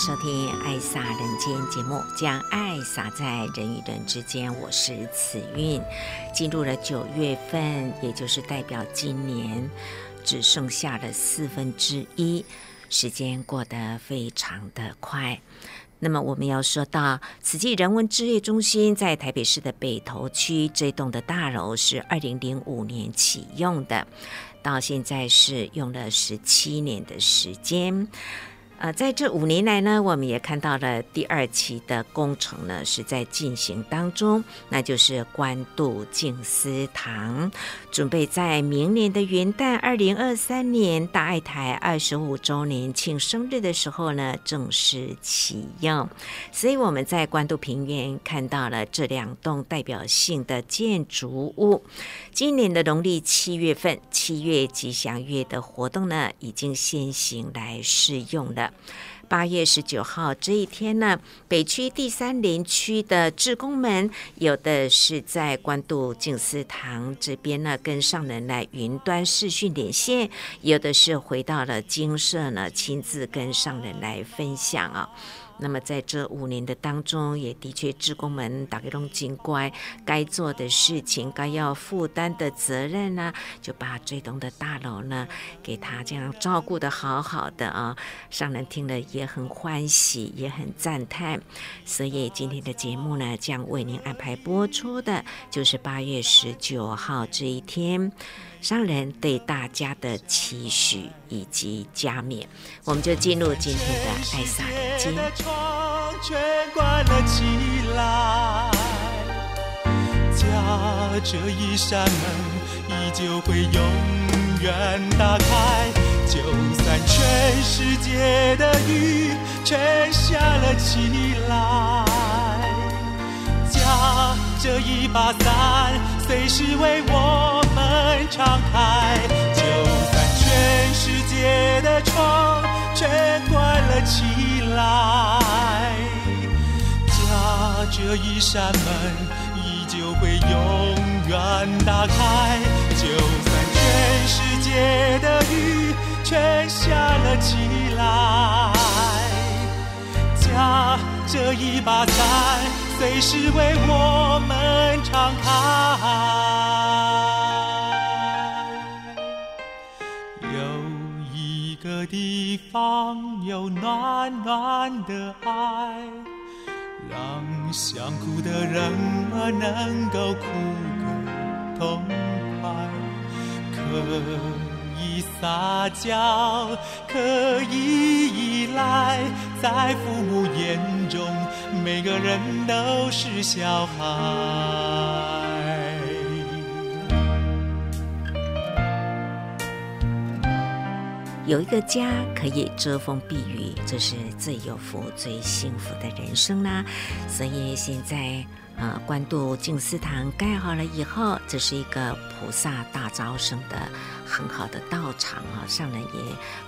收听《爱洒人间》节目，将爱洒在人与人之间。我是慈韵。进入了九月份，也就是代表今年只剩下了四分之一，时间过得非常的快。那么，我们要说到慈济人文置业中心在台北市的北投区这栋的大楼是二零零五年启用的，到现在是用了十七年的时间。呃，在这五年来呢，我们也看到了第二期的工程呢是在进行当中，那就是关渡静思堂，准备在明年的元旦二零二三年大爱台二十五周年庆生日的时候呢正式启用。所以我们在关渡平原看到了这两栋代表性的建筑物。今年的农历七月份，七月吉祥月的活动呢已经先行来试用了。八月十九号这一天呢，北区第三林区的志工们，有的是在关渡静思堂这边呢，跟上人来云端视讯连线；有的是回到了精舍呢，亲自跟上人来分享啊。那么在这五年的当中，也的确，职工们大家都尽乖，该做的事情，该要负担的责任呢，就把这栋的大楼呢，给他这样照顾得好好的啊。上人听了也很欢喜，也很赞叹。所以今天的节目呢，将为您安排播出的，就是八月十九号这一天。上人对大家的期许以及加冕，我们就进入今天的爱洒人间。全关了起来，家这一扇门依旧会永远打开，就算全世界的雨全下了起来，家这一把伞随时为我们敞开，就算全世界的窗全关了起来，家这一扇门依旧会永远打开。就算全世界的雨全下了起来，家这一把伞。随时为我们敞开，有一个地方有暖暖的爱，让想哭的人儿能够哭个痛快，可撒娇，可以依赖，在父母眼中。每个人都是小孩。有一个家可以遮风避雨，这是最有福、最幸福的人生啦。所以现在。呃，关渡静思堂盖好了以后，这是一个菩萨大招生的很好的道场啊！上人也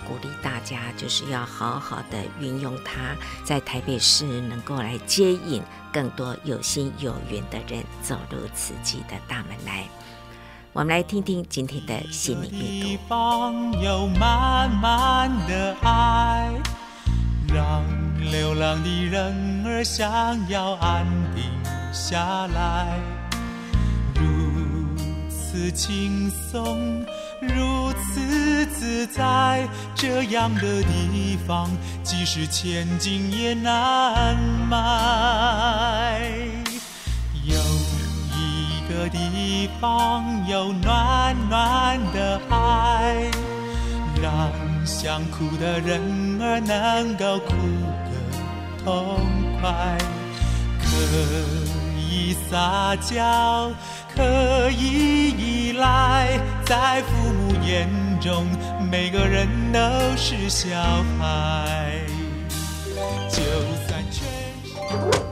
鼓励大家，就是要好好的运用它，在台北市能够来接引更多有心有缘的人走入慈济的大门来。我们来听听今天的心灵阅读。地方有满满的爱，让流浪的人儿想要安定。下来，如此轻松，如此自在，这样的地方，即使千金也难买。地方，有暖暖的爱，让想哭的人儿能够哭个痛快。可以。撒娇可以依赖，在父母眼中，每个人都是小孩。就算全世界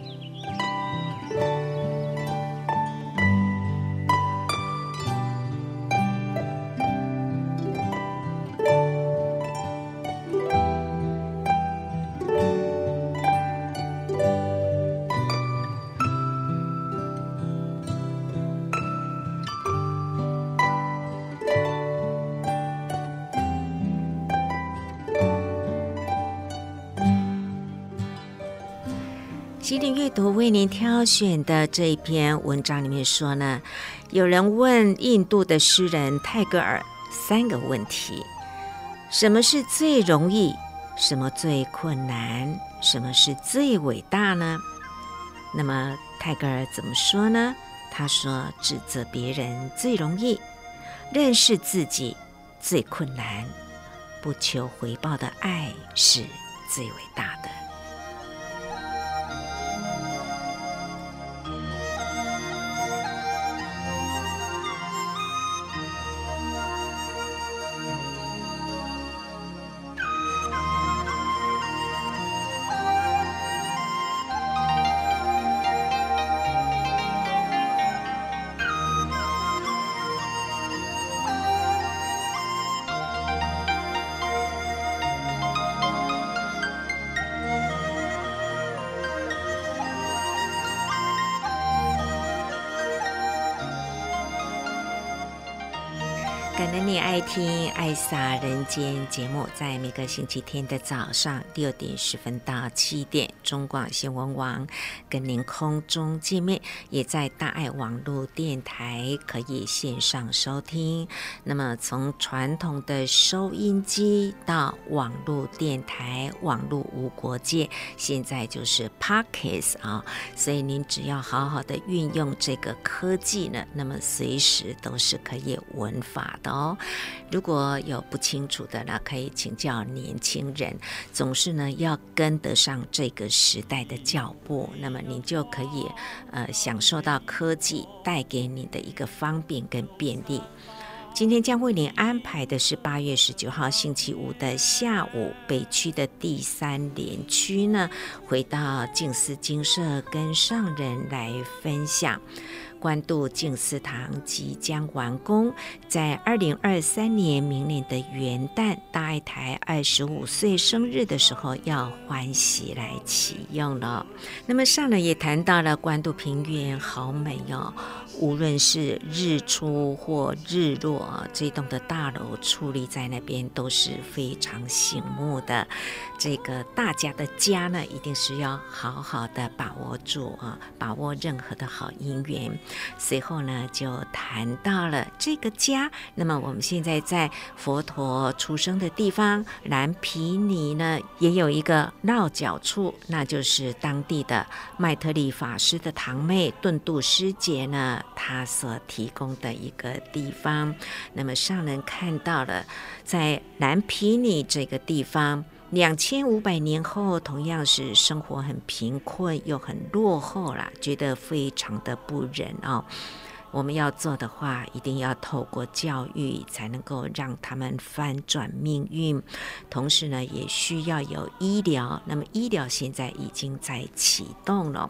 心灵阅读为您挑选的这一篇文章里面说呢，有人问印度的诗人泰戈尔三个问题：什么是最容易？什么最困难？什么是最伟大呢？那么泰戈尔怎么说呢？他说：指责别人最容易，认识自己最困难，不求回报的爱是最伟大的。撒《人间》节目，在每个星期天的早上六点十分到七点，中广新闻网跟您空中见面，也在大爱网络电台可以线上收听。那么，从传统的收音机到网络电台，网络无国界，现在就是 Podcast 啊，所以您只要好好的运用这个科技呢，那么随时都是可以闻法的。哦，如果有有不清楚的呢，可以请教年轻人。总是呢要跟得上这个时代的脚步，那么你就可以呃享受到科技带给你的一个方便跟便利。今天将为您安排的是八月十九号星期五的下午，北区的第三联区呢，回到静思精舍跟上人来分享。关渡静思堂即将完工，在二零二三年明年的元旦，大爱台二十五岁生日的时候，要欢喜来启用了。那么上人也谈到了关渡平原好美哦。无论是日出或日落，这栋的大楼矗立在那边都是非常醒目的。这个大家的家呢，一定是要好好的把握住啊，把握任何的好姻缘。随后呢，就谈到了这个家。那么我们现在在佛陀出生的地方蓝毗尼呢，也有一个落脚处，那就是当地的麦特利法师的堂妹顿度师姐呢。他所提供的一个地方，那么上人看到了，在南皮尼这个地方，两千五百年后，同样是生活很贫困又很落后啦，觉得非常的不忍哦。我们要做的话，一定要透过教育，才能够让他们翻转命运。同时呢，也需要有医疗。那么医疗现在已经在启动了。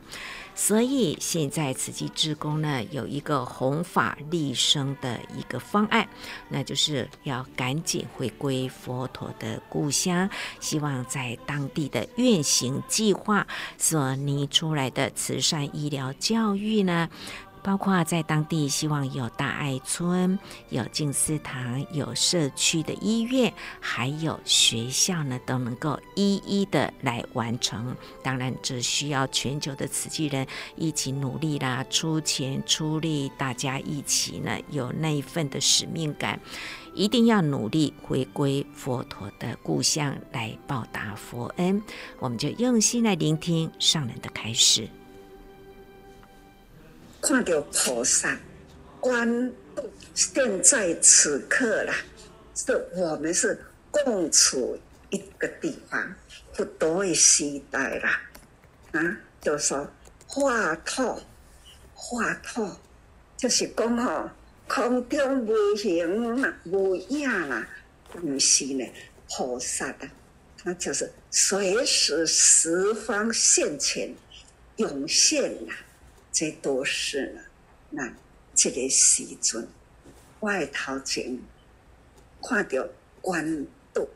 所以现在慈济志工呢，有一个弘法利生的一个方案，那就是要赶紧回归佛陀的故乡，希望在当地的运行计划所拟出来的慈善医疗教育呢。包括在当地，希望有大爱村、有静思堂、有社区的医院，还有学校呢，都能够一一的来完成。当然，这需要全球的慈济人一起努力啦，出钱出力，大家一起呢，有那一份的使命感，一定要努力回归佛陀的故乡来报答佛恩。我们就用心来聆听上人的开示。看到菩萨观，现在此刻啦，是我们是共处一个地方，不多的时代啦，啊，就说化土，化土，就是讲吼，空中无形啦，无影啦，不是呢，菩萨的，他就是随时十方现前，涌现啦。这都是呢，那这个时阵，外头前看到观度，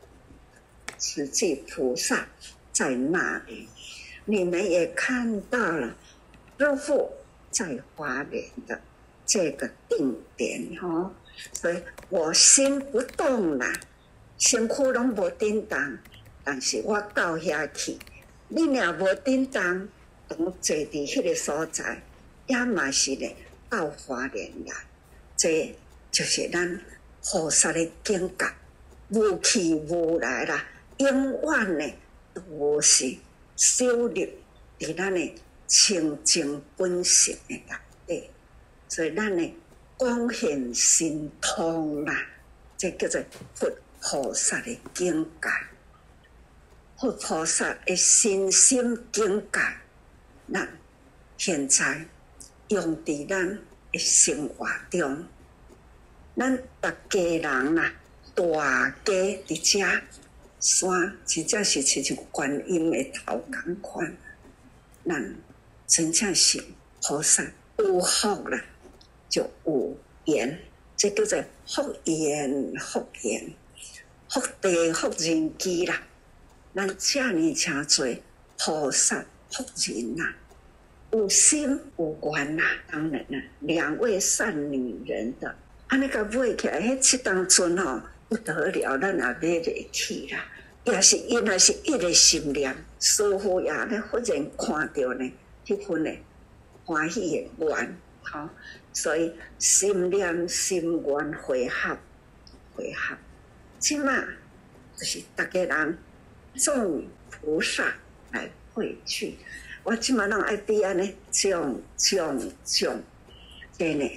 慈济菩萨在那里，你们也看到了，师父在花莲的这个定点哦，所以我心不动了，身躯拢无叮当，但是我到遐去，你俩无叮当。当坐伫迄个所在，也嘛是咧到花莲来，这就是咱菩萨的境界，无去无来啦，永远呢都是修入伫咱的清净本性的内底，所以咱呢广现神通啦，这叫做佛菩萨的境界，佛菩萨的身心境界。咱现在用伫咱的生活中，咱大家人啦，大家伫遮山，真正是亲像观音的头同款。咱真正是菩萨有福啦，就有缘，这叫做福缘福缘，福地福人机啦。咱遮尔诚济菩萨。福人呐、啊，有心有缘呐，当然啦。两位善女人的，安尼个买起来，迄七当尊吼不得了，咱也买得起啦。也是因为是一个心念，师父也咧忽然看到呢，迄份呢欢喜的缘，吼，所以心念心缘会合，会合，起码就是大家人众菩萨来。回去，我即马拢爱伫安尼，种种种，真呢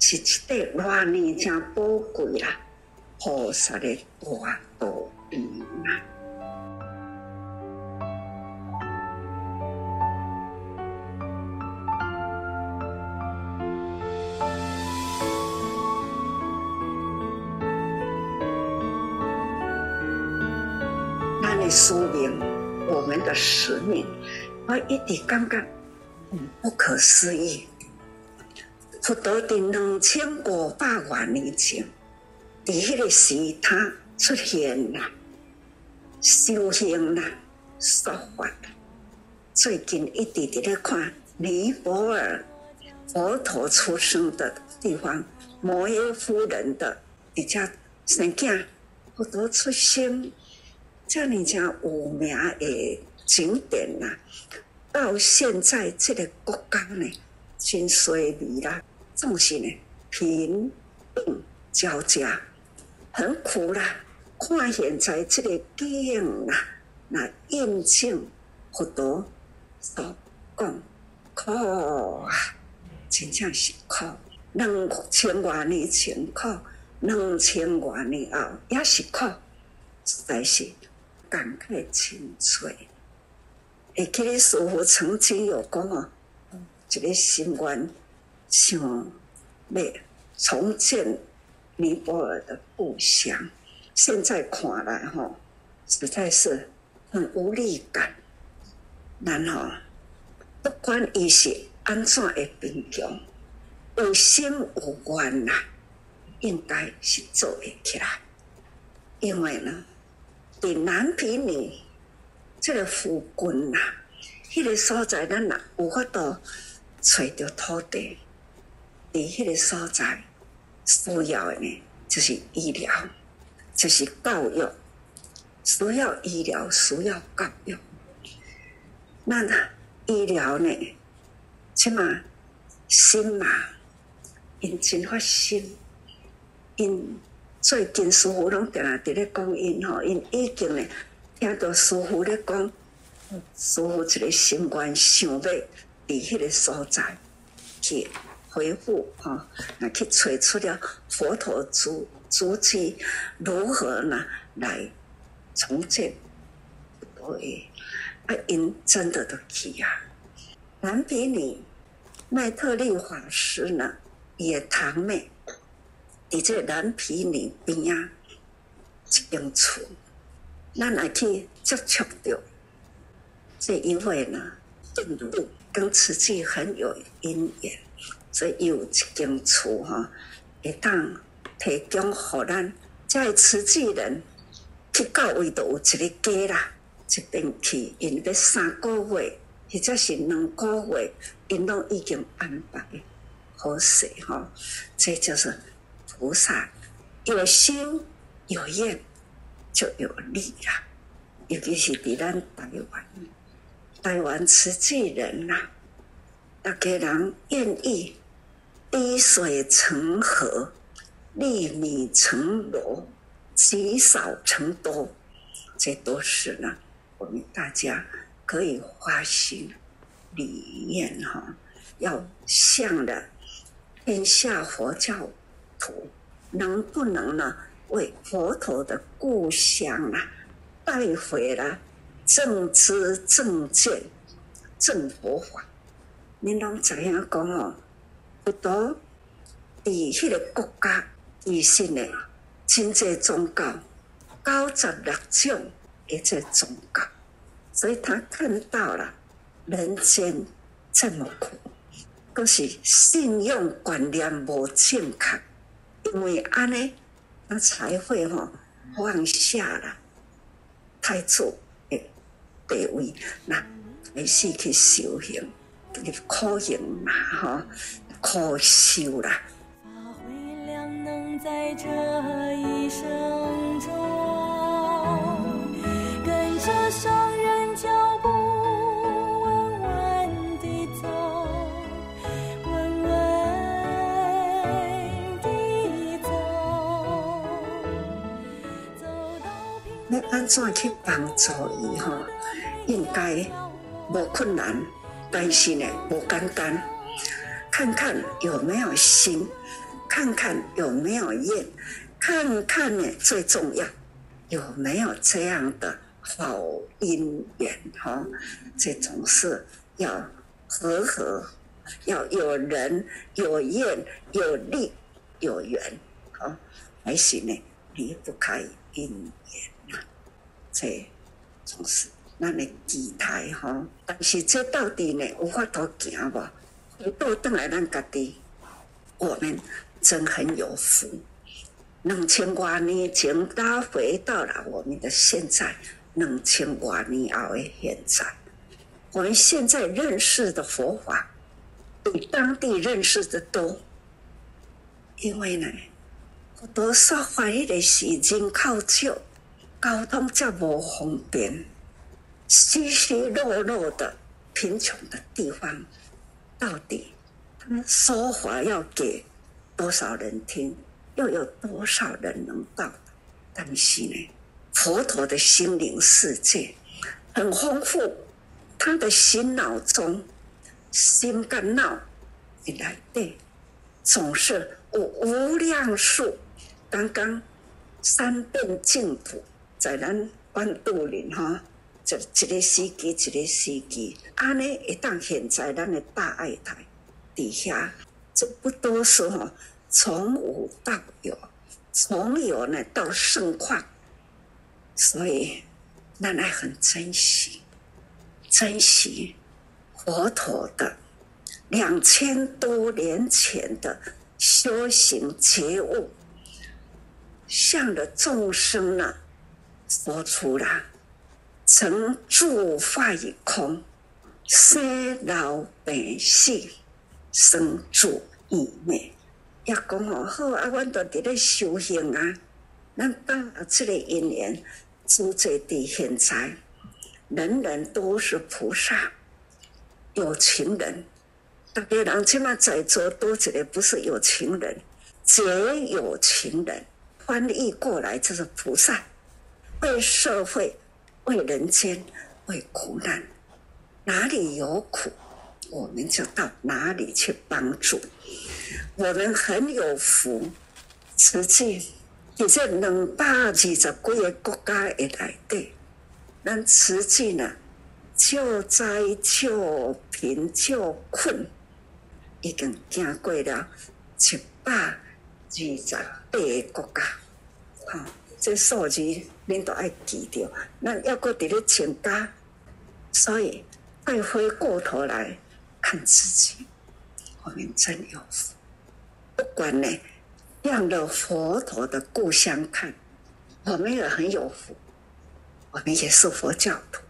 是一块偌呢真宝贵啦，菩萨的大道理嘛。咱的使命。我们的使命，我一直感觉不可思议。佛陀在两千五百万年前，在迄个时他出现了，修行了，说法了。最近一直在咧看尼泊尔佛陀出生的地方，摩耶夫人的一家生囝，佛陀出生。像你讲有名的景点呐，到现在这个国家呢，真衰微啦，总是呢贫病交加，很苦啦。看现在这个景啊，那印证佛陀所讲苦啊，真正是苦。两千多年前苦，两千多年后也是苦，实在是。感慨清脆，会记得师父曾经有讲哦，一个心愿想要重建尼泊尔的故乡，现在看来吼，实在是很无力感。然后不管伊是安怎的贫穷，有心有愿呐，应该是做会起来，因为呢。在南毗尼这个附近呐，迄个所在咱呐有法度找到土地。伫迄个所在需要的呢，就是医疗，就是教育，需要医疗，需要教育。那医疗呢，起码心嘛，因真发心，因。最近师父拢定定伫咧讲因吼，因已经咧听到师父咧讲，师父一个心愿想要伫迄个所在去回复哈，那去找出了佛陀足足迹如何呢来重建？对，啊，因真的都去啊。蓝毗尼麦特利法师呢，也堂妹，在这蓝毗尼边啊，一间厝，咱来去接触到这一位呢，印度跟慈济很有因缘。所以有一间厝哈，会当提供予咱在慈济人去到位都有一个家啦，一边去，因要三个月或者是两个月，因拢已经安排好势哈。这就是菩萨有心有愿就有力啦，尤其是伫咱台湾，台湾慈济人呐，大家人愿意。滴水成河，粒米成箩，积少成多，这都是呢。我们大家可以发心理念哈，要向了天下佛教徒，能不能呢为佛陀的故乡啊带回了正知正见正佛法？你侬怎样讲哦？佛陀伫迄个国家，伊信的真济宗教，九十六种一切宗教，所以他看到了人间这么苦，都是信用观念无正确，因为安尼，他才会吼放下了太祖的地位，那开始去修行，去苦行嘛，哈。可修了。发挥量能在这一生中，跟着上人脚步，要安怎去帮助伊？吼，应该无困难，但是呢，无简单。看看有没有心，看看有没有愿，看看呢，最重要有没有这样的好姻缘哈？这种事要和合，要有人有愿有利有缘，好，还是呢离不开姻缘？这总是咱的期待哈？但是这到底呢有法度行不？都等来咱家己，我们真很有福。两千多年前，他回到了我们的现在，两千多年后的现在，我们现在认识的佛法比当地认识的多。因为呢，好多说法的是人口少，交通较无方便，稀稀落落的贫穷的地方。到底他们说话要给多少人听，又有多少人能到？但是呢，佛陀的心灵世界很丰富，他的心脑中、心肝脑以来对，总是无无量数。刚刚三遍净土在咱关渡林哈。就一个司机，一个司机，安尼会当现在咱的大爱台底下，这不多说哈，从无到有，从有呢到盛况，所以咱爱很珍惜，珍惜佛陀的两千多年前的修行觉悟，向着众生呢说出了。成住坏空，生老病死，生住异灭。也讲哦，好啊，阮都伫咧修行啊。咱把这个因缘，诸在地现在，人人都是菩萨，有情人。大家人起码在座多一个不是有情人，皆有情人。翻译过来就是菩萨，为社会。为人间，为苦难，哪里有苦，我们就到哪里去帮助。我们很有福，实际在这两百二十几个国家的内底，咱实际呢，救灾、救贫、救困，已经经过了一百二十八个国家。好、这数字恁都爱记着。咱要搁伫咧增加，所以再回过头来看自己，我们真有福。不管呢，向着佛陀的故乡看，我们也很有福。我们也是佛教徒，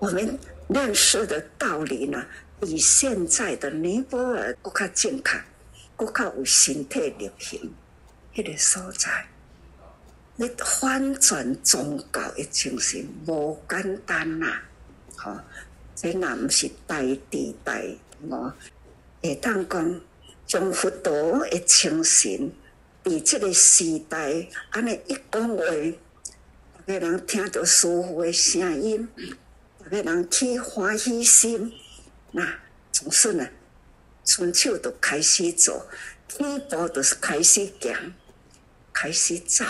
我们认识的道理呢，比现在的尼泊尔更加健康，更加有身体力行。那个所在，你翻转宗教的精神无简单呐！吼，这那毋是大地大我，会当讲。将佛陀的精神，伫这个时代，安尼一讲话，大家人听到师父的声音，大家人起欢喜心，那总是呢，伸手就开始做，起步就是开始行，开始走，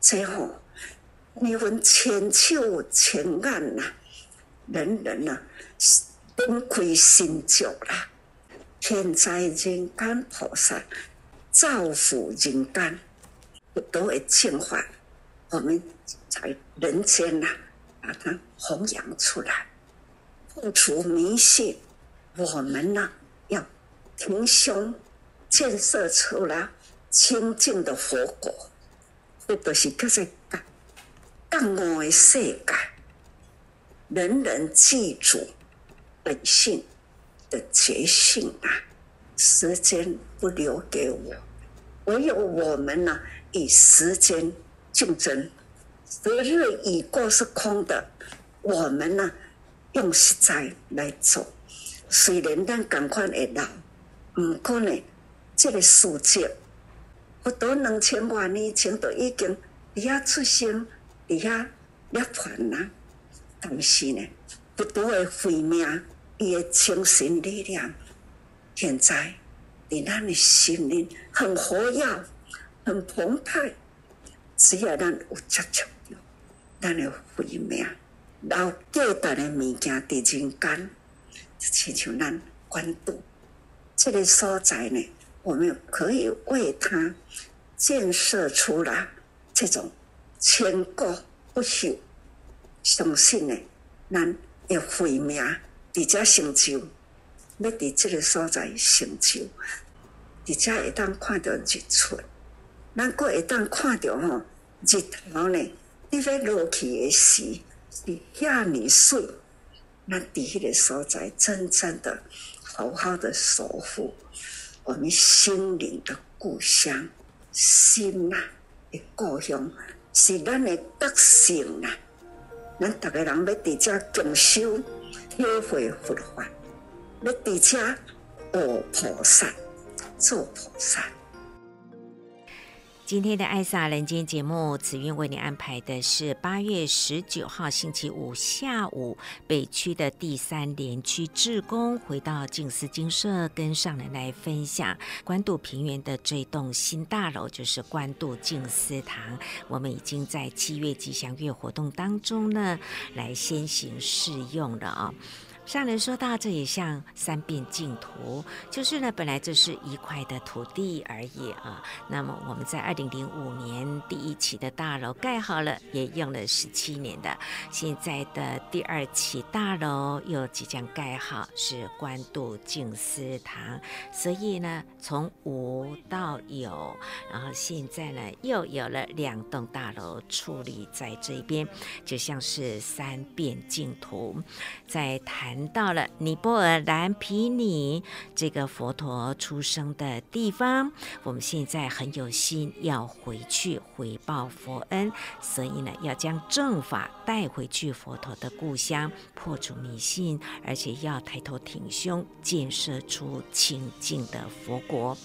最后你们千手千眼呐，人人呐，灯开心足啦。天在人间菩萨造福人间，都会净化。我们在人间呐、把它弘扬出来，破除迷信。我们呢，要挺胸建设出来清净的佛国，这都是各在干干我的世界，人人记住本性。的觉性啊，时间不留给我，唯有我们呢，与时间竞争。时日已过是空的，我们呢，用实在来做。虽然咱赶快会老，不过呢，这个世界不多两千万年前都已经底下出生，底下涅槃啦，但是呢，不多的毁灭。伊的精神力量，现在在咱的心灵很活跃、很澎湃。只要咱有接触到，咱的慧命、老价值的物件伫人间，就亲像咱关渡这个所在呢，我们可以为他建设出来这种千古不朽、相信的咱的慧命。伫遮成就，要伫这个所在成就，伫遮会当看到日出，咱阁会当看到吼日头呢，你要落去的时是遐尼水，咱伫迄个所在真正的好好的守护。我们心灵的故乡，心呐的故乡是咱的德性呐，咱逐个人要伫遮共修。体会佛法，要伫遮学菩萨，做菩萨。今天的《爱撒人间》节目，紫韵为你安排的是八月十九号星期五下午，北区的第三联区志工回到静思精舍，跟上人来分享关渡平原的这栋新大楼，就是关渡静思堂。我们已经在七月吉祥月活动当中呢，来先行试用了啊、上人说到，这也像三变净土，就是呢，本来这是一块的土地而已啊。那么我们在二零零五年第一期的大楼盖好了，也用了十七年的，现在的第二期大楼又即将盖好，是官渡静思堂。所以呢，从无到有，然后现在呢，又有了两栋大楼矗立在这边，就像是三变净土，在谈。到了尼泊尔蓝毗尼这个佛陀出生的地方，我们现在很有心要回去回报佛恩，所以呢，要将正法带回去佛陀的故乡，破除迷信，而且要抬头挺胸，建设出清净的佛国。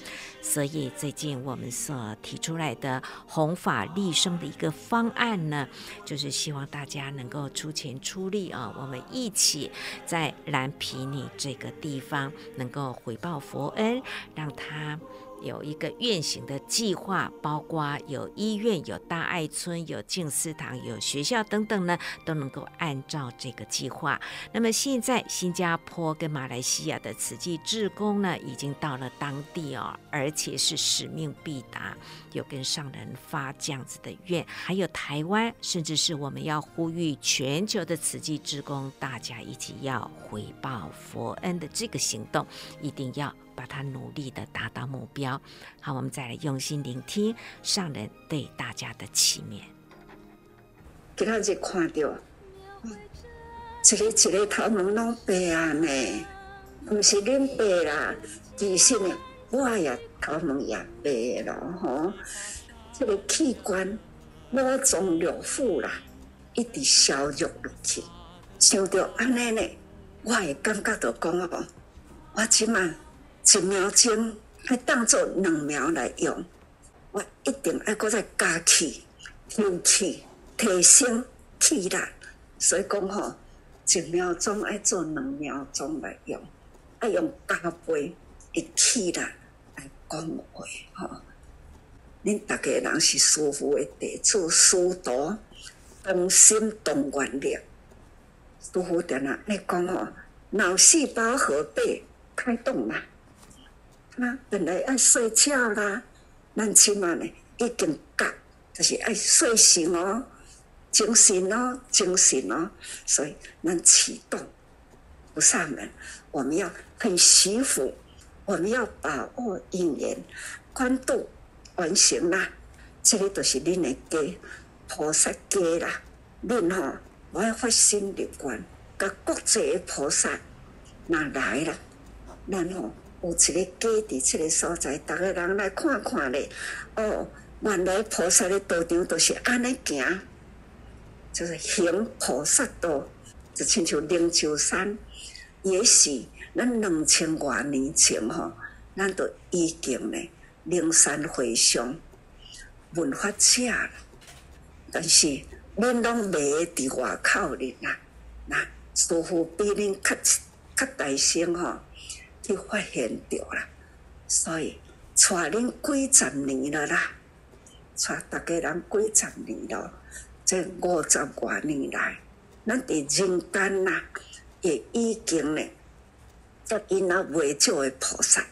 所以最近我们所提出来的弘法利生的一个方案呢，就是希望大家能够出钱出力啊，我们一起在。蓝皮尼这个地方，能够回报佛恩，让他。有一个愿行的计划，包括有医院、有大爱村、有静思堂、有学校等等呢，都能够按照这个计划。那么现在新加坡跟马来西亚的慈济志工呢，已经到了当地哦，而且是使命必达，有跟上人发这样子的愿。还有台湾，甚至是我们要呼吁全球的慈济志工，大家一起要回报佛恩的这个行动，一定要。把它努力的达到目标。好，我们再来用心聆听上人对大家的祈勉。今仔日看到，一个一个头毛拢白啊呢，不是恁白啦，其实呢，我也头毛也白了吼。这个器官五脏六腑啦，一直消弱落去，想到安尼呢，我会感觉到讲哦，我即满。一秒钟还当作两秒来用，我一定爱搁再加气、提气、提升气力。所以讲吼，一秒钟爱做两秒钟来用，爱用加倍的气力来讲话吼。恁大家人是师父的弟子，师徒同心同愿力。师父在那爱讲吼，脑细胞核被开动了。啊，本来爱睡觉啦，咱起码呢已经觉，就是爱睡醒哦，精神哦，精神哦，所以能启动菩萨们，我们要很惜福，我们要把握因缘，宽度完成啦，这个都是恁的家，菩萨家啦，恁吼，我要发心立愿，甲国际的菩萨那来了，然后。有一个家伫即个所在，逐个人来看看咧。哦，原来菩萨的道场都是安尼行，就是行菩萨道，就亲像灵鷲山。也是咱两千多年前吼，咱都已经咧灵山会上文化者了，但是恁拢未伫外口哩啦。那师父比恁较较大声吼。去发现着啦，所以带恁几十年了啦，带大家人几十年了，这五十多年来，咱伫人间呐，也已经呢，接引那未少的菩萨，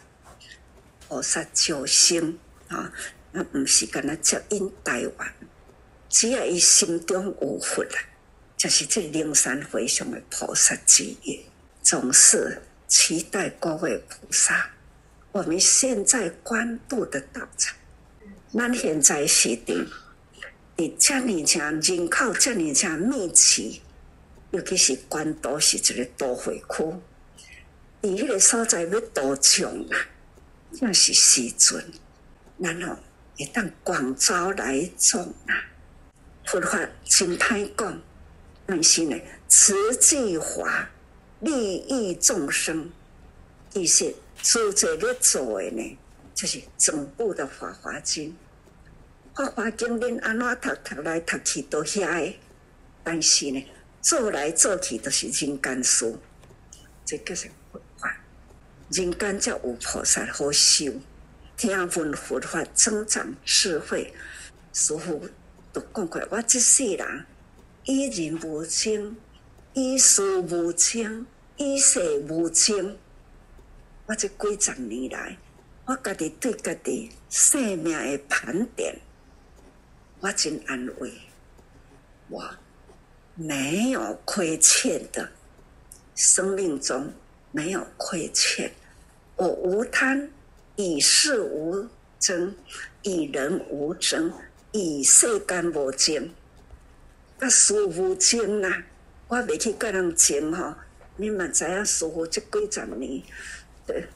菩萨救生啊，那毋是干那接引台湾，只要伊心中有佛啦，就是这灵山会上的菩萨之一，总是。期待各位菩萨，我们现在关渡的道场，咱现在是的，你这里讲人口这里讲密集，尤其是关渡是一个都会区，你迄个所在要多强啊，正是时阵，然后会当广招来众啊，佛法真歹讲，但是呢，慈济华。利益众生，其实做这个做的呢，就是整部的《法华经》。《法华经》恁安怎读读来读去都遐个，但是呢，做来做去都是人间事。这个是佛法，人间才有菩萨好修，听闻佛法增长智慧。师父都讲过，我这世人以人无亲。以事无亲，以世无争。我这几十年来，我家己对家己生命的盘点，我真安慰。我没有亏欠的，生命中没有亏欠。我无贪，与世无争，与人无争，与世间无争。啊，事无争呐。我未去甲人争吼，你嘛知影师傅这几十年，对，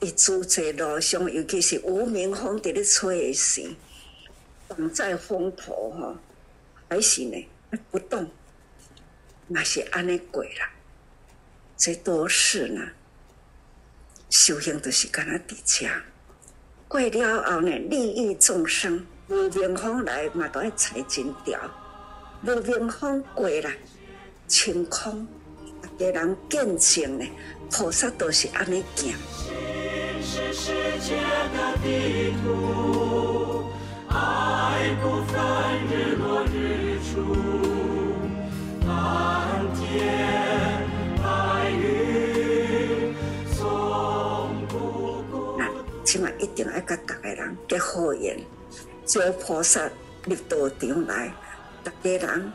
伊诸济路上，尤其是吴明峰伫咧吹诶时，挡在风头吼，还是呢不动，嘛是安尼过啦。这都是呢，修行都是干那伫遮，过了后呢，利益众生，吴明峰来嘛都要踩金条，吴明峰过啦。清空，家人见证呢，菩萨都是安尼行。是世界的地图，爱不分日落日出，蓝天白云从不顾。那起码一定要甲大家人结好缘，求菩萨入道场来，大家人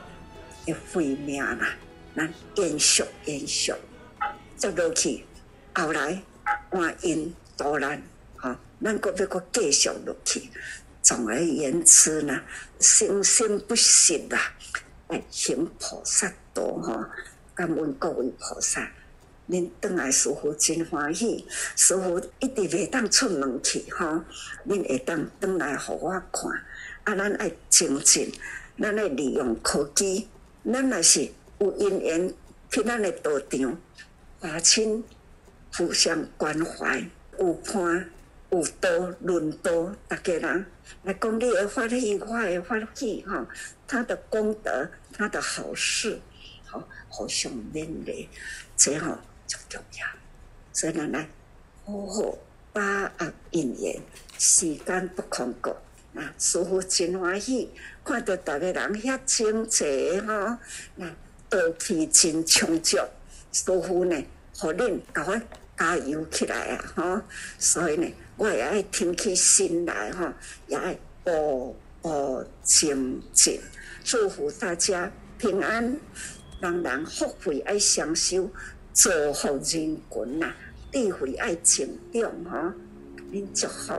会慧命啦，咱延续延续，接落去后来换因。当然，哈，咱阁要阁继续落去。总而言之呢，生生不息啦，来行菩萨道哈。感恩各位菩萨，恁转来师傅真欢喜。师傅一直袂当出门去哈，恁会当转来互我看。啊，咱爱精进，咱爱利用科技，咱若是有因缘去咱的道场，华亲互相关怀。有伴有道论道，大家人来讲你的发喜，我的发喜哈，他的功德，他的好事，好互相勉励，这吼就重要。所以咱来好好把握因缘，时间不空过。那师父真欢喜，看到大家人遐亲切哈，那道气真充足。师父呢，互恁甲我。加油起来啊！哈，所以呢，我也爱挺起心来哈，也爱步步精进，祝福大家平安，人人福慧爱双修，造福人群呐，智慧爱成长吼，恁祝福。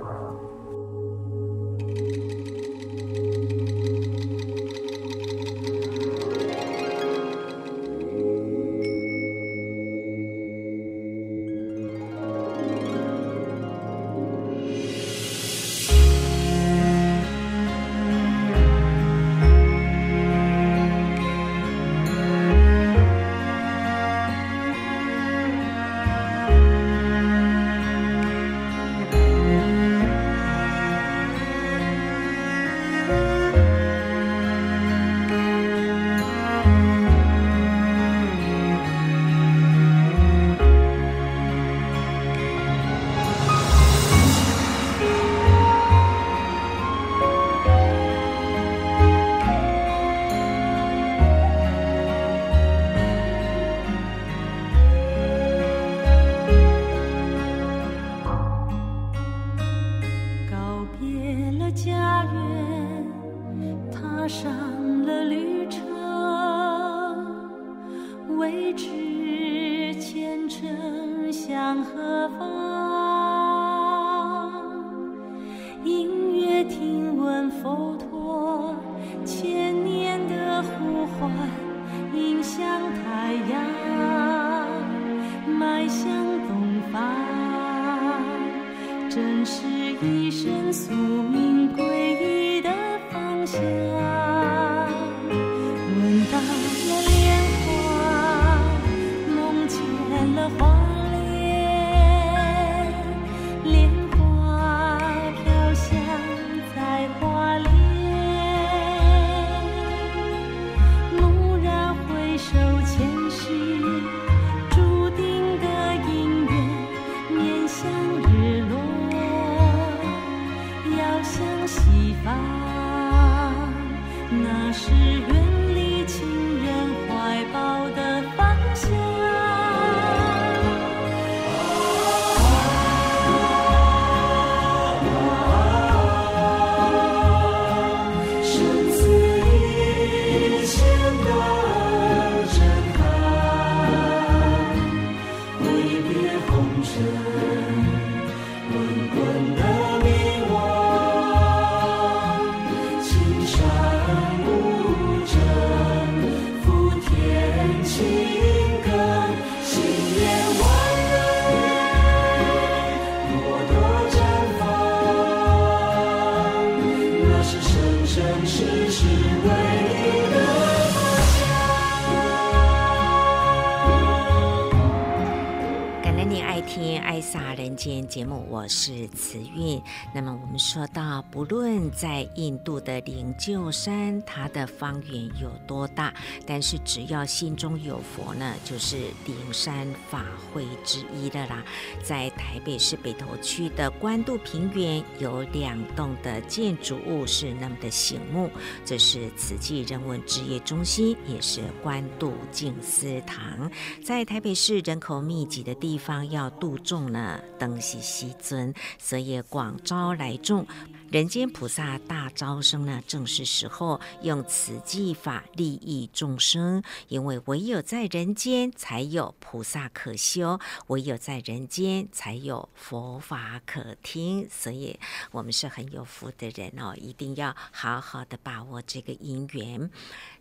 我是慈韵。那么我们说到，不论在印度的灵鹫山，它的方圆有多大，但是只要心中有佛呢，就是灵山法会之一的啦。在台北市北投区的关渡平原，有两栋的建筑物是那么的醒目，这是慈济人文职业中心，也是关渡静思堂。在台北市人口密集的地方，要度众呢，登西西尊，所以广招来众。人间菩萨大招生呢，正是时候用慈济法利益众生，因为唯有在人间才有菩萨可修，唯有在人间才有佛法可听，所以我们是很有福的人哦，一定要好好的把握这个因缘。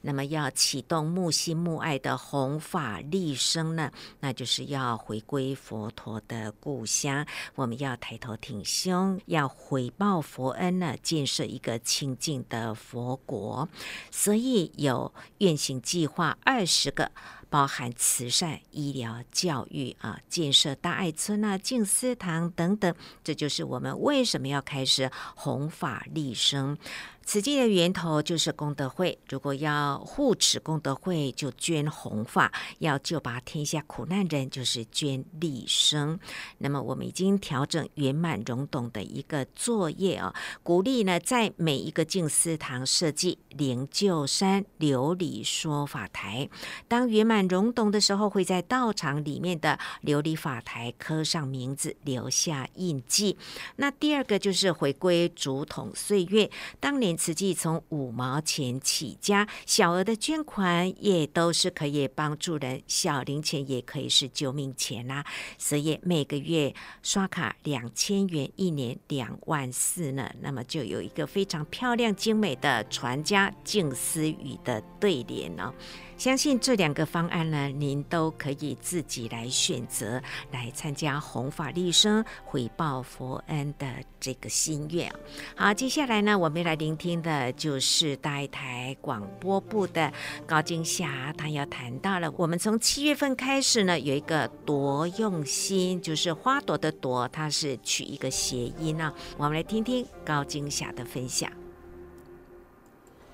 那么要启动慕心慕爱的弘法利生呢，那就是要回归佛陀的故乡，我们要抬头挺胸，要回报佛恩呢，建设一个清净的佛国。所以有愿行计划二十个。包含慈善、医疗、教育啊，建设大爱村啊、静思堂等等，这就是我们为什么要开始弘法利生。慈济的源头就是功德会，如果要护持功德会，就捐弘法；要救拔天下苦难人，就是捐利生。那么我们已经调整圆满融懂的一个作业啊，鼓励呢，在每一个静思堂设计灵鹫山琉璃说法台。当圆满融董的时候，会在道场里面的琉璃法台刻上名字，留下印记。那第二个就是回归竹筒岁月，当年。慈济从五毛钱起家，小额的捐款也都是可以帮助人，小零钱也可以是救命钱啦、所以每个月刷卡两千元，一年两万四呢，那么就有一个非常漂亮精美的传家静思语的对联、哦。相信这两个方案呢，您都可以自己来选择，来参加弘法利生、回报佛恩的这个心愿。好，接下来呢，我们来聆听的就是大台广播部的高金霞，她要谈到了，我们从七月份开始呢，有一个多用心，就是花朵的朵，它是取一个谐音呢。我们来听听高金霞的分享。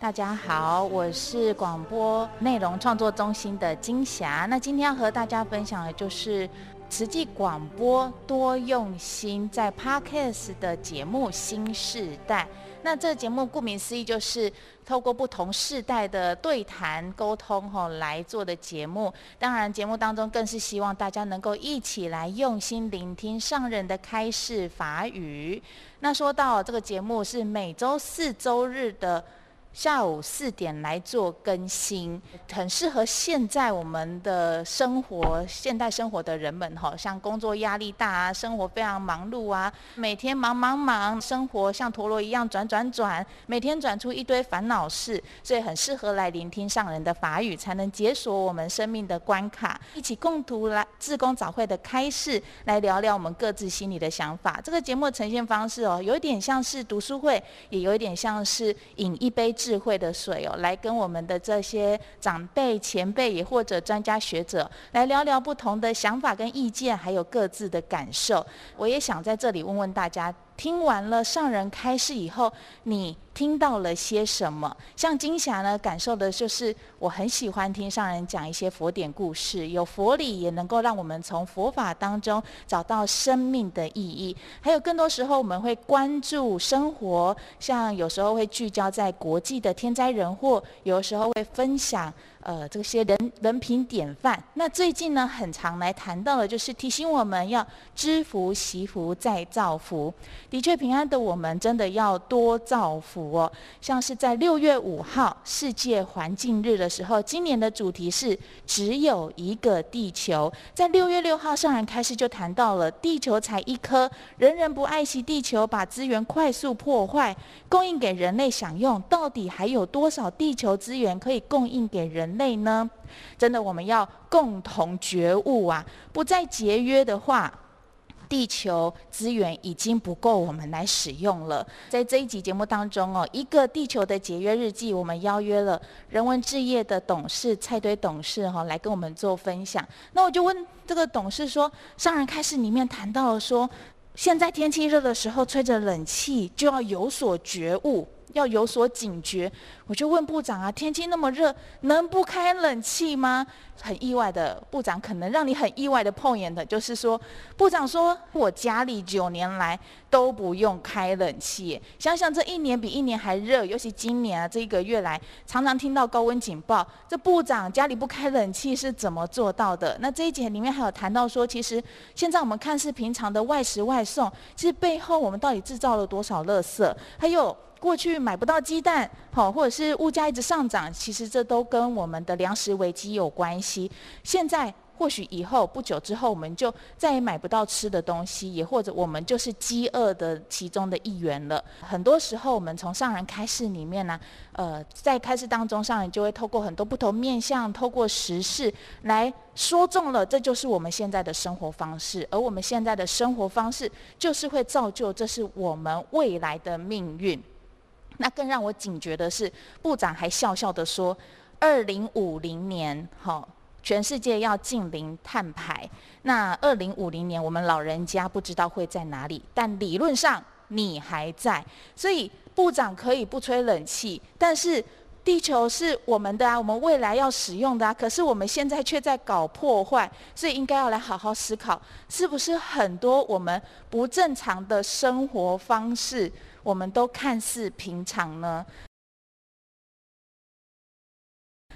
大家好，我是广播内容创作中心的金霞。那今天要和大家分享的就是慈济广播多用心在 Podcast 的节目新世代。那这个节目顾名思义就是透过不同世代的对谈沟通吼来做的节目。当然，节目当中更是希望大家能够一起来用心聆听上人的开示法语。那说到这个节目是每周四周日的。下午四点来做更新，很适合现在我们的生活，现代生活的人们哈，像工作压力大啊，生活非常忙碌啊，每天忙忙忙，生活像陀螺一样转转转，每天转出一堆烦恼事，所以很适合来聆听上人的法语，才能解锁我们生命的关卡，一起共读来志工早会的开示，来聊聊我们各自心里的想法。这个节目呈现方式哦，有一点像是读书会，也有一点像是饮一杯。智慧的水哦，来跟我们的这些长辈、前辈，也或者专家学者来聊聊不同的想法跟意见，还有各自的感受。我也想在这里问问大家。听完了上人开示以后，你听到了些什么？像金霞呢，感受的就是我很喜欢听上人讲一些佛典故事，有佛理，也能够让我们从佛法当中找到生命的意义。还有更多时候，我们会关注生活，像有时候会聚焦在国际的天灾人祸，有时候会分享。呃，这些人人品典范。那最近呢，很常来谈到的，就是提醒我们要知福、惜福、再造福。的确，平安的我们真的要多造福哦。像是在六月五号世界环境日的时候，今年的主题是只有一个地球。在六月六号上岸开始就谈到了，地球才一颗，人人不爱惜地球，把资源快速破坏，供应给人类享用，到底还有多少地球资源可以供应给人？类呢？真的，我们要共同觉悟啊！不再节约的话，地球资源已经不够我们来使用了。在这一集节目当中哦，一个地球的节约日记，我们邀约了人文置业的董事蔡堆董事哈，来跟我们做分享。那我就问这个董事说：上人开示里面谈到了说，现在天气热的时候，吹着冷气就要有所觉悟。要有所警觉，我就问部长啊，天气那么热，能不开冷气吗？很意外的，部长可能让你很意外的碰眼的，就是说，部长说我家里九年来都不用开冷气，想想这一年比一年还热，尤其今年啊这一个月来，常常听到高温警报，这部长家里不开冷气是怎么做到的？那这一节里面还有谈到说，其实现在我们看似平常的外食外送，其实背后我们到底制造了多少垃圾？还有。过去买不到鸡蛋，好，或者是物价一直上涨，其实这都跟我们的粮食危机有关系。现在或许以后不久之后，我们就再也买不到吃的东西，也或者我们就是饥饿的其中的一员了。很多时候，我们从上人开示里面呢，呃，在开示当中，上人就会透过很多不同面向，透过时事来说中了，这就是我们现在的生活方式。而我们现在的生活方式，就是会造就这是我们未来的命运。那更让我警觉的是，部长还笑笑的说：“二零五零年，哈，全世界要净零碳排。那二零五零年，我们老人家不知道会在哪里，但理论上你还在。所以部长可以不吹冷气，但是地球是我们的啊，我们未来要使用的啊。可是我们现在却在搞破坏，所以应该要来好好思考，是不是很多我们不正常的生活方式？”我们都看似平常呢。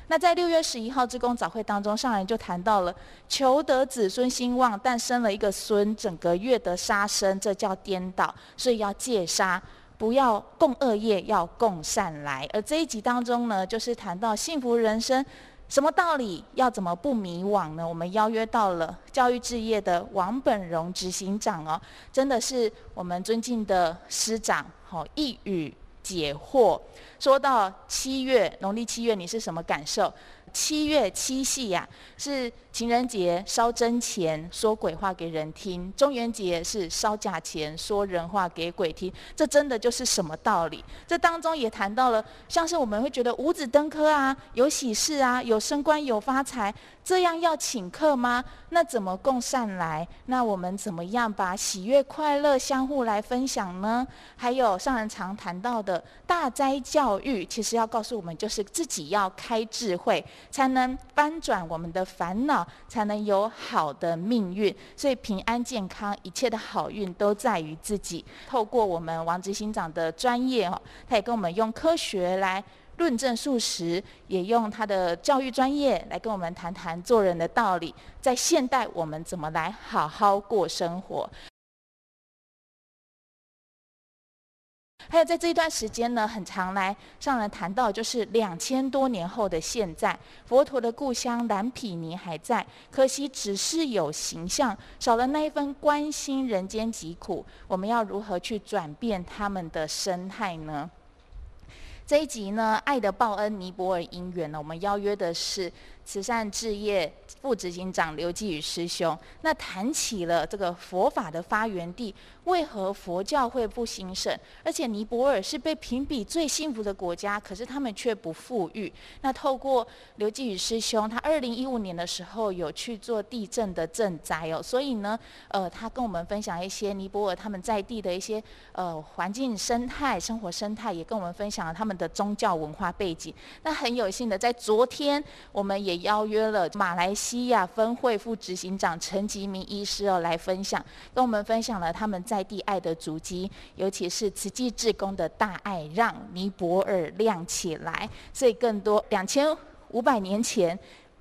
那在六月十一号志工早会当中，上人就谈到了求得子孙兴旺，但生了一个孙，整个月得杀生，这叫颠倒，所以要戒杀，不要共恶业，要共善来。而这一集当中呢，就是谈到幸福人生。什么道理？要怎么不迷惘呢？我们邀约到了教育置业的王本荣执行长哦，真的是我们尊敬的师长，好一语解惑。说到七月，农历七月，你是什么感受？七月七夕呀，是情人节烧真钱说鬼话给人听；中元节是烧假钱说人话给鬼听。这真的就是什么道理？这当中也谈到了，像是我们会觉得五子登科啊，有喜事啊，有升官有发财，这样要请客吗？那怎么共善来？那我们怎么样把喜悦快乐相互来分享呢？还有上人常谈到的大灾教育，其实要告诉我们，就是自己要开智慧。才能翻转我们的烦恼，才能有好的命运。所以平安健康，一切的好运都在于自己。透过我们王执行长的专业哦，他也跟我们用科学来论证素食，也用他的教育专业来跟我们谈谈做人的道理。在现代，我们怎么来好好过生活？还有在这一段时间呢，很常来上人谈到，就是两千多年后的现在，佛陀的故乡蓝毗尼还在，可惜只是有形象，少了那一份关心人间疾苦。我们要如何去转变他们的生态呢？这一集呢，爱的报恩尼泊尔姻缘呢，我们邀约的是。慈善置业副执行长刘继宇师兄，那谈起了这个佛法的发源地，为何佛教会不兴盛？而且尼泊尔是被评比最幸福的国家，可是他们却不富裕。那透过刘继宇师兄，他二零一五年的时候有去做地震的赈灾哦，所以呢，呃，他跟我们分享一些尼泊尔他们在地的一些呃环境生态、生活生态，也跟我们分享了他们的宗教文化背景。那很有幸的，在昨天我们也。邀约了马来西亚分会副执行长陈吉明医师哦，来分享，跟我们分享了他们在地爱的足迹，尤其是慈济志工的大爱，让尼泊尔亮起来。所以更多两千五百年前。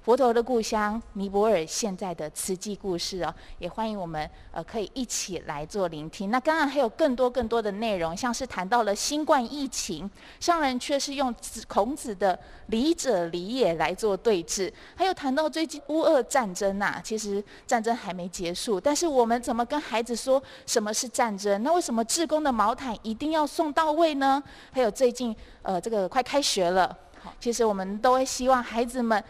佛陀的故乡尼泊尔现在的慈济故事哦，也欢迎我们呃可以一起来做聆听。那刚刚还有更多更多的内容，像是谈到了新冠疫情，上人却是用孔子的礼者礼也来做对峙。还有谈到最近乌俄战争呐、其实战争还没结束，但是我们怎么跟孩子说什么是战争？那为什么志工的毛毯一定要送到位呢？还有最近呃这个快开学了，其实我们都会希望孩子们。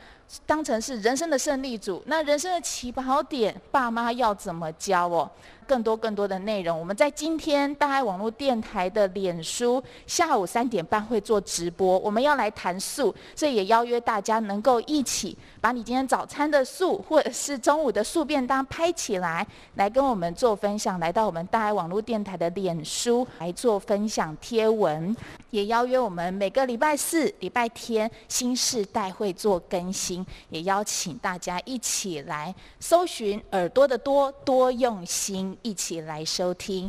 当成是人生的胜利组，那人生的起跑点，爸妈要怎么教哦？更多更多的内容，我们在今天大爱网络电台的脸书下午三点半会做直播，我们要来谈素，所以也邀约大家能够一起把你今天早餐的素，或者是中午的素便当拍起来，来跟我们做分享，来到我们大爱网络电台的脸书来做分享贴文，也邀约我们每个礼拜四、礼拜天新世代会做更新，也邀请大家一起来搜寻耳朵的多多用心。一起来收听，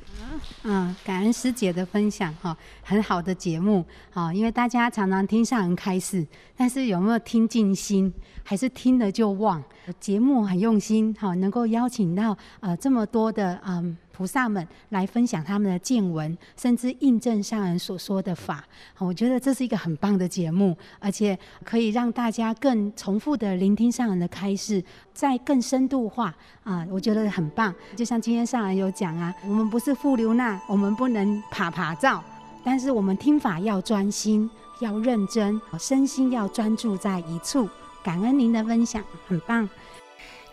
嗯，感恩师姐的分享哈，很好的节目啊，因为大家常常听上人开示，但是有没有听进心，还是听了就忘？节目很用心哈，能够邀请到呃这么多的嗯。菩萨们来分享他们的见闻，甚至印证上人所说的法。我觉得这是一个很棒的节目，而且可以让大家更重复的聆听上人的开示，再更深度化啊，我觉得很棒。就像今天上人有讲啊，我们不是富流那，我们不能爬爬照，但是我们听法要专心，要认真，身心要专注在一处。感恩您的分享，很棒。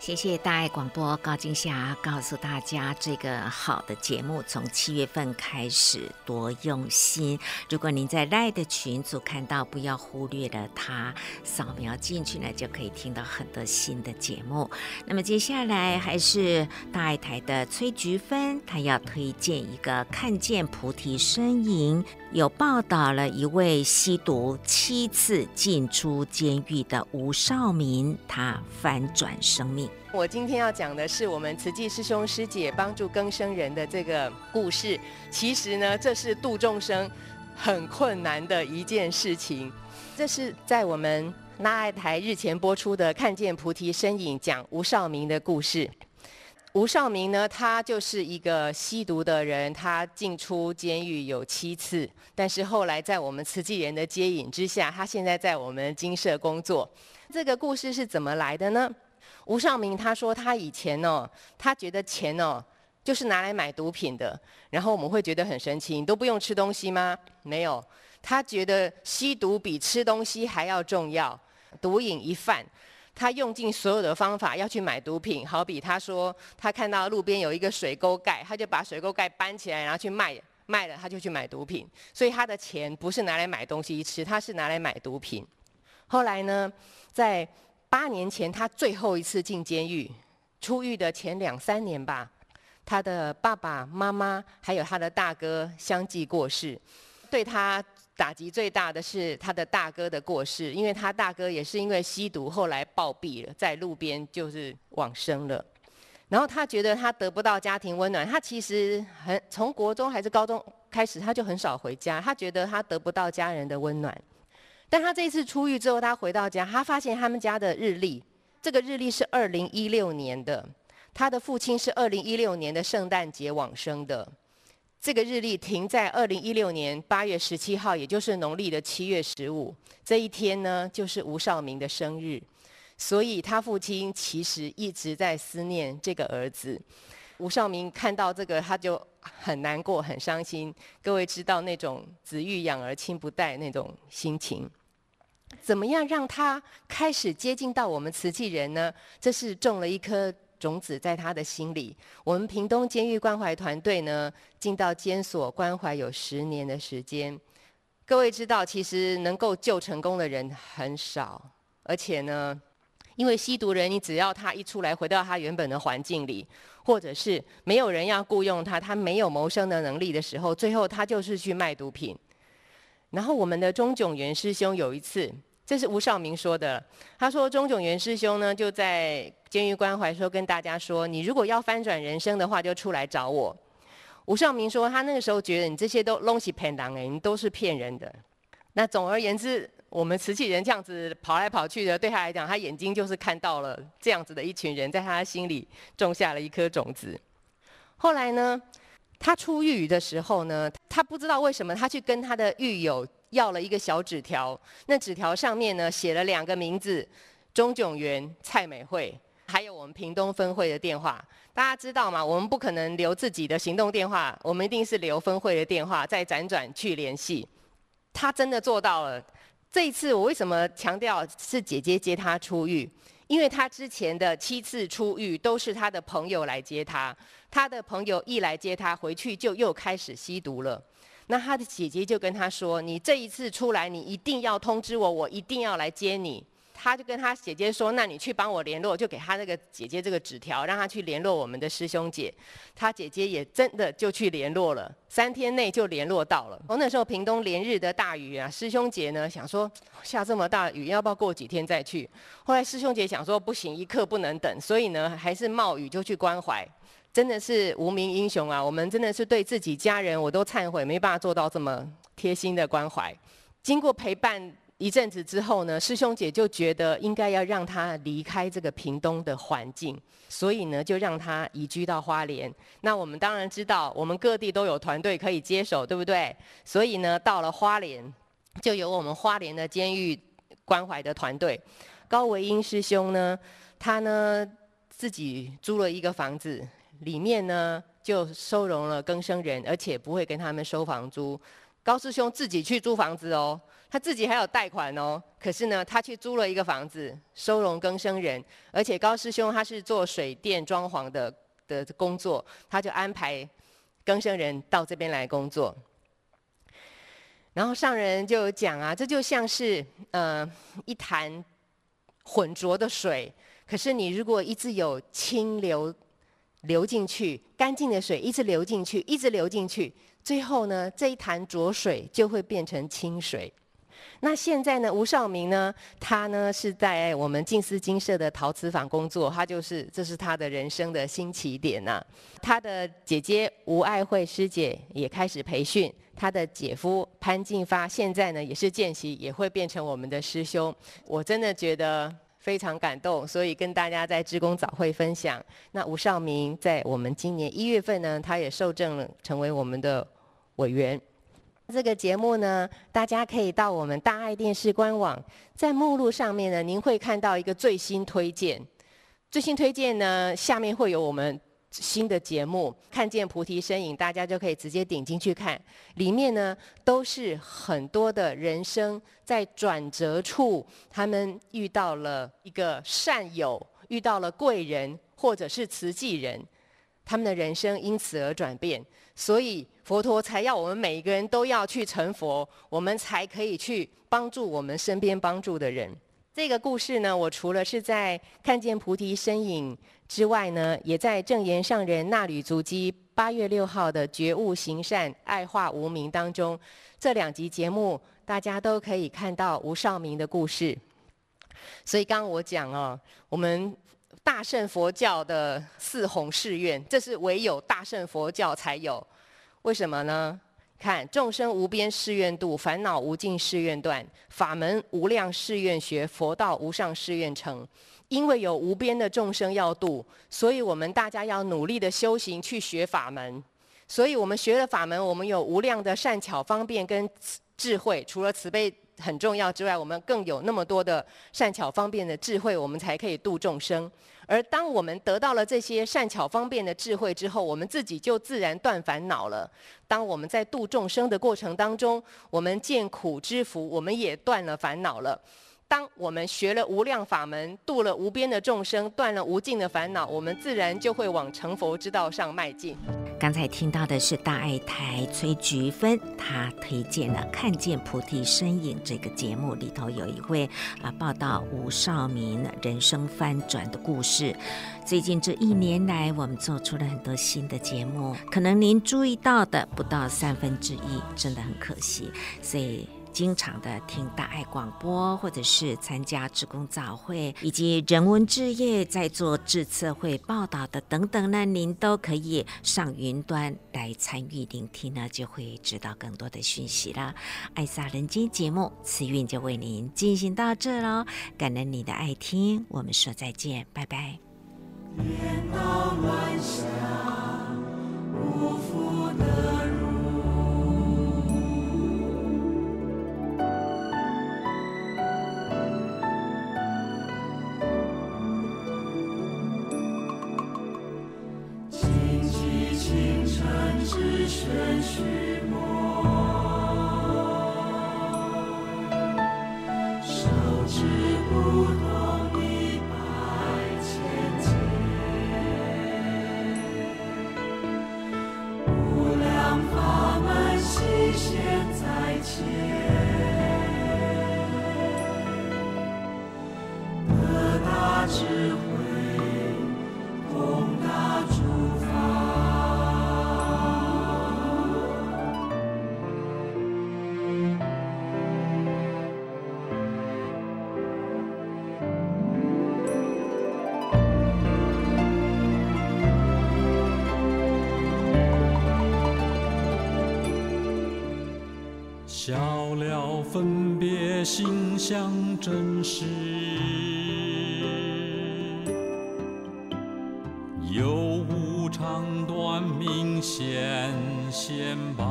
谢谢大爱广播高金霞告诉大家，这个好的节目从七月份开始多用心。如果您在赖的群组看到，不要忽略了它，扫描进去呢，就可以听到很多新的节目。那么接下来还是大爱台的崔菊芬，她要推荐一个看见菩提身影。有报道了一位吸毒七次进出监狱的吴少明，他翻转生命。我今天要讲的是我们慈济师兄师姐帮助更生人的这个故事。其实呢，这是度众生很困难的一件事情。这是在我们那爱台日前播出的《看见菩提身影》，讲吴少明的故事。吴少明呢，他就是一个吸毒的人，他进出监狱有七次，但是后来在我们慈济人的接引之下，他现在在我们金舍工作。这个故事是怎么来的呢？吴少明他说，他以前哦，他觉得钱哦，就是拿来买毒品的。然后我们会觉得很神奇，你都不用吃东西吗？没有，他觉得吸毒比吃东西还要重要，毒瘾一犯。他用尽所有的方法要去买毒品，好比他说他看到路边有一个水沟盖，他就把水沟盖搬起来，然后去卖，卖了他就去买毒品。所以他的钱不是拿来买东西吃，他是拿来买毒品。后来呢，在八年前他最后一次进监狱，出狱的前两三年吧，他的爸爸妈妈还有他的大哥相继过世，对他。打击最大的是他的大哥的过世，因为他大哥也是因为吸毒，后来暴毙了，在路边就是往生了。然后他觉得他得不到家庭温暖，他其实很从国中还是高中开始，他就很少回家，他觉得他得不到家人的温暖。但他这一次出狱之后，他回到家，他发现他们家的日历，这个日历是二零一六年的，他的父亲是二零一六年的圣诞节往生的。这个日历停在二零一六年八月十七号，也就是农历的七月十五这一天呢，就是吴少明的生日，所以他父亲其实一直在思念这个儿子。吴少明看到这个，他就很难过、很伤心。各位知道那种子欲养而亲不待那种心情，怎么样让他开始接近到我们慈济人呢？这是种了一颗。种子在他的心里。我们屏东监狱关怀团队呢，进到监所关怀有十年的时间。各位知道，其实能够救成功的人很少，而且呢，因为吸毒人，你只要他一出来，回到他原本的环境里，或者是没有人要雇佣他，他没有谋生的能力的时候，最后他就是去卖毒品。然后我们的钟炯元师兄有一次。这是吴少明说的。他说：“钟炯元师兄呢，就在监狱关怀时候跟大家说，你如果要翻转人生的话，就出来找我。”吴少明说，他那个时候觉得你这些都拢是骗人的，你都是骗人的。那总而言之，我们慈济人这样子跑来跑去的，对他来讲，他眼睛就是看到了这样子的一群人，在他心里种下了一颗种子。后来呢，他出狱的时候呢，他不知道为什么，他去跟他的狱友。要了一个小纸条，那纸条上面呢，写了两个名字：钟炯元、蔡美惠，还有我们屏东分会的电话。大家知道吗？我们不可能留自己的行动电话，我们一定是留分会的电话，再辗转去联系。他真的做到了，这一次我为什么强调是姐姐接他出狱？因为他之前的七次出狱都是他的朋友来接他，他的朋友一来接他回去就又开始吸毒了。那他的姐姐就跟他说：“你这一次出来，你一定要通知我，我一定要来接你。”他就跟他姐姐说：“那你去帮我联络，就给他那个姐姐这个纸条，让他去联络我们的师兄姐。”他姐姐也真的就去联络了，三天内就联络到了。从那时候屏东连日的大雨啊，师兄姐呢想说下这么大雨，要不要过几天再去？后来师兄姐想说不行，一刻不能等，所以呢还是冒雨就去关怀。真的是无名英雄啊！我们真的是对自己家人，我都忏悔，没办法做到这么贴心的关怀。经过陪伴一阵子之后呢，师兄姐就觉得应该要让他离开这个屏东的环境，所以呢，就让他移居到花莲。那我们当然知道，我们各地都有团队可以接手，对不对？所以呢，到了花莲，就有我们花莲的监狱关怀的团队。高维英师兄呢，他呢自己租了一个房子。里面呢就收容了更生人，而且不会跟他们收房租。高师兄自己去租房子哦，他自己还有贷款哦。可是呢，他去租了一个房子，收容更生人，而且高师兄他是做水电装潢的的工作，他就安排更生人到这边来工作。然后上人就讲啊，这就像是呃一潭浑浊的水，可是你如果一直有清流。流进去，干净的水一直流进去，一直流进去，最后呢，这一潭浊水就会变成清水。那现在呢，吴少明呢，他呢是在我们静思精舍的陶瓷坊工作，他就是这是他的人生的新起点呐、他的姐姐吴爱慧师姐也开始培训，他的姐夫潘进发现在呢也是见习，也会变成我们的师兄。我真的觉得。非常感动，所以跟大家在职工早会分享。那吴少明在我们今年一月份呢，他也受证了，成为我们的委员。这个节目呢，大家可以到我们大爱电视官网，在目录上面呢，您会看到一个最新推荐。最新推荐呢，下面会有我们。新的节目看见菩提身影，大家就可以直接点进去看。里面呢都是很多的人生在转折处，他们遇到了一个善友，遇到了贵人，或者是慈济人，他们的人生因此而转变。所以佛陀才要我们每一个人都要去成佛，我们才可以去帮助我们身边帮助的人。这个故事呢，我除了是在看见菩提身影之外呢，也在正言上人那履足迹八月六号的觉悟行善爱化无名当中，这两集节目大家都可以看到吴少明的故事。所以刚刚我讲哦，我们大圣佛教的四弘誓愿，这是唯有大圣佛教才有，为什么呢？看众生无边誓愿度，烦恼无尽誓愿断，法门无量誓愿学，佛道无上誓愿成。因为有无边的众生要度，所以我们大家要努力的修行去学法门。所以我们学了法门，我们有无量的善巧方便跟智慧。除了慈悲很重要之外，我们更有那么多的善巧方便的智慧，我们才可以度众生。而当我们得到了这些善巧方便的智慧之后，我们自己就自然断烦恼了。当我们在度众生的过程当中，我们见苦知福，我们也断了烦恼了。当我们学了无量法门，度了无边的众生，断了无尽的烦恼，我们自然就会往成佛之道上迈进。刚才听到的是大爱台崔菊芬，她推荐了《看见菩提身影》这个节目里头有一位啊报道吴少明人生翻转的故事。最近这一年来，我们做出了很多新的节目，可能您注意到的不到三分之一，真的很可惜。所以。经常的听大爱广播，或者是参加职工早会，以及人文置业在做志测会报道的等等呢，您都可以上云端来参与聆听呢，就会知道更多的讯息了。爱撒人间节目，此运就为您进行到这喽，感恩你的爱听，我们说再见，拜拜。听禅之声虚磨手指不多事，有无长短命显显白，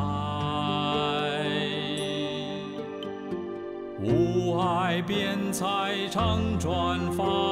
无爱辩才常转发。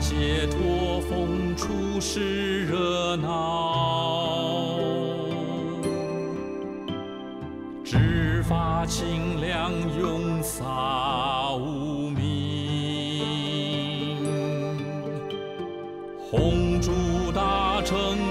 解脱风出世热闹，执法清凉永洒无明，红烛大成。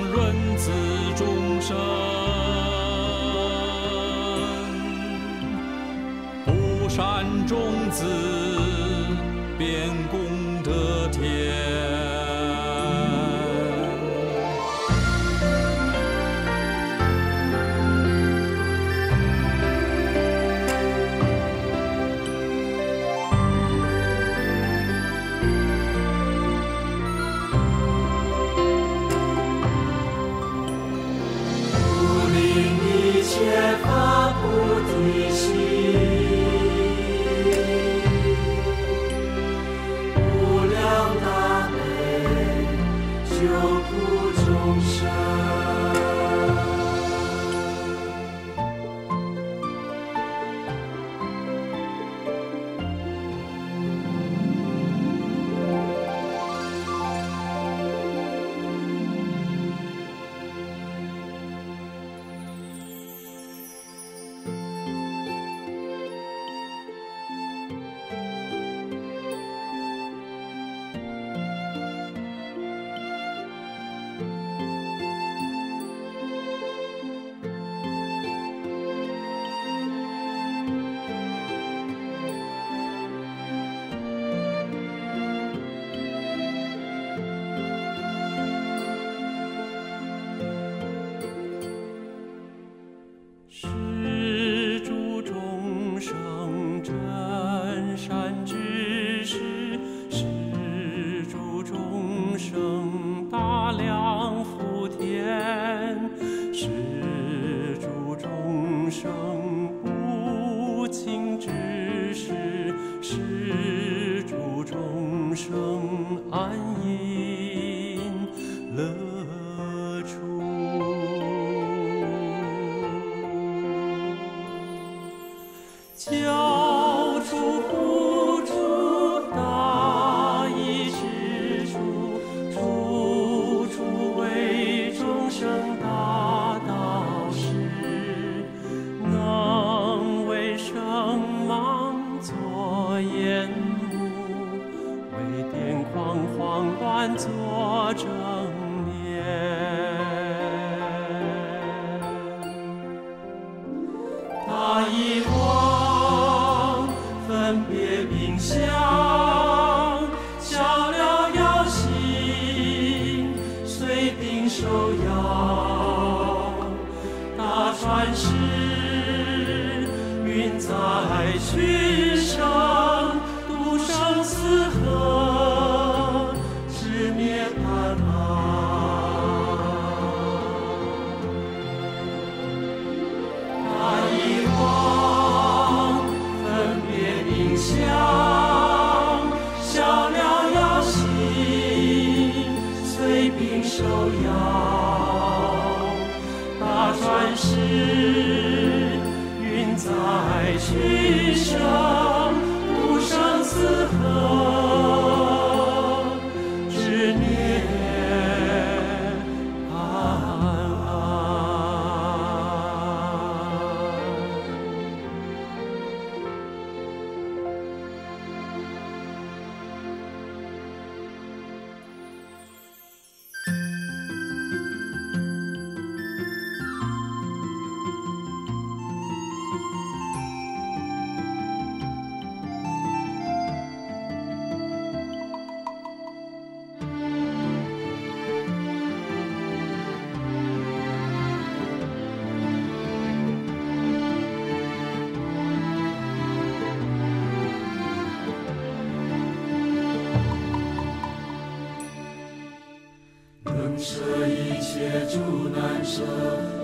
舍一切诸难舍，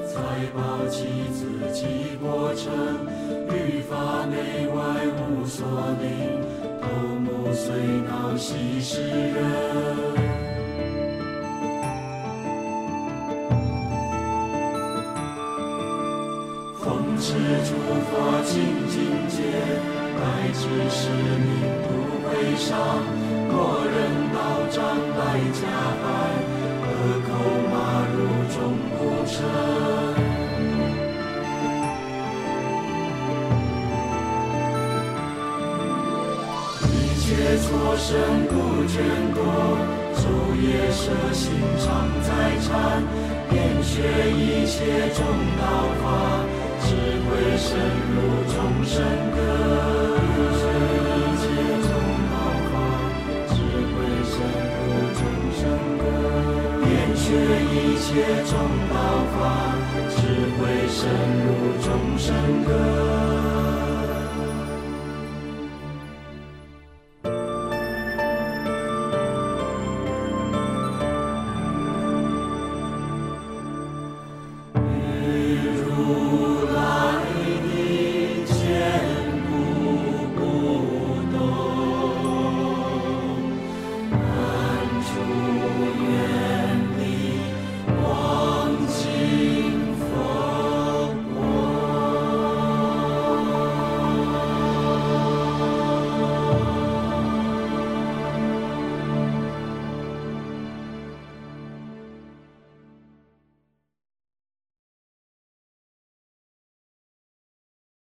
财宝妻子及过程，律法内外无所领，头目髓脑悉是人。奉持诸法清净戒，乃至使命不会伤。若人道障来加害，一切错身不眷顾，昼夜舍心常在禅，遍学一切中道法，智慧深入众生根。学一切中道法，智慧深入众生根。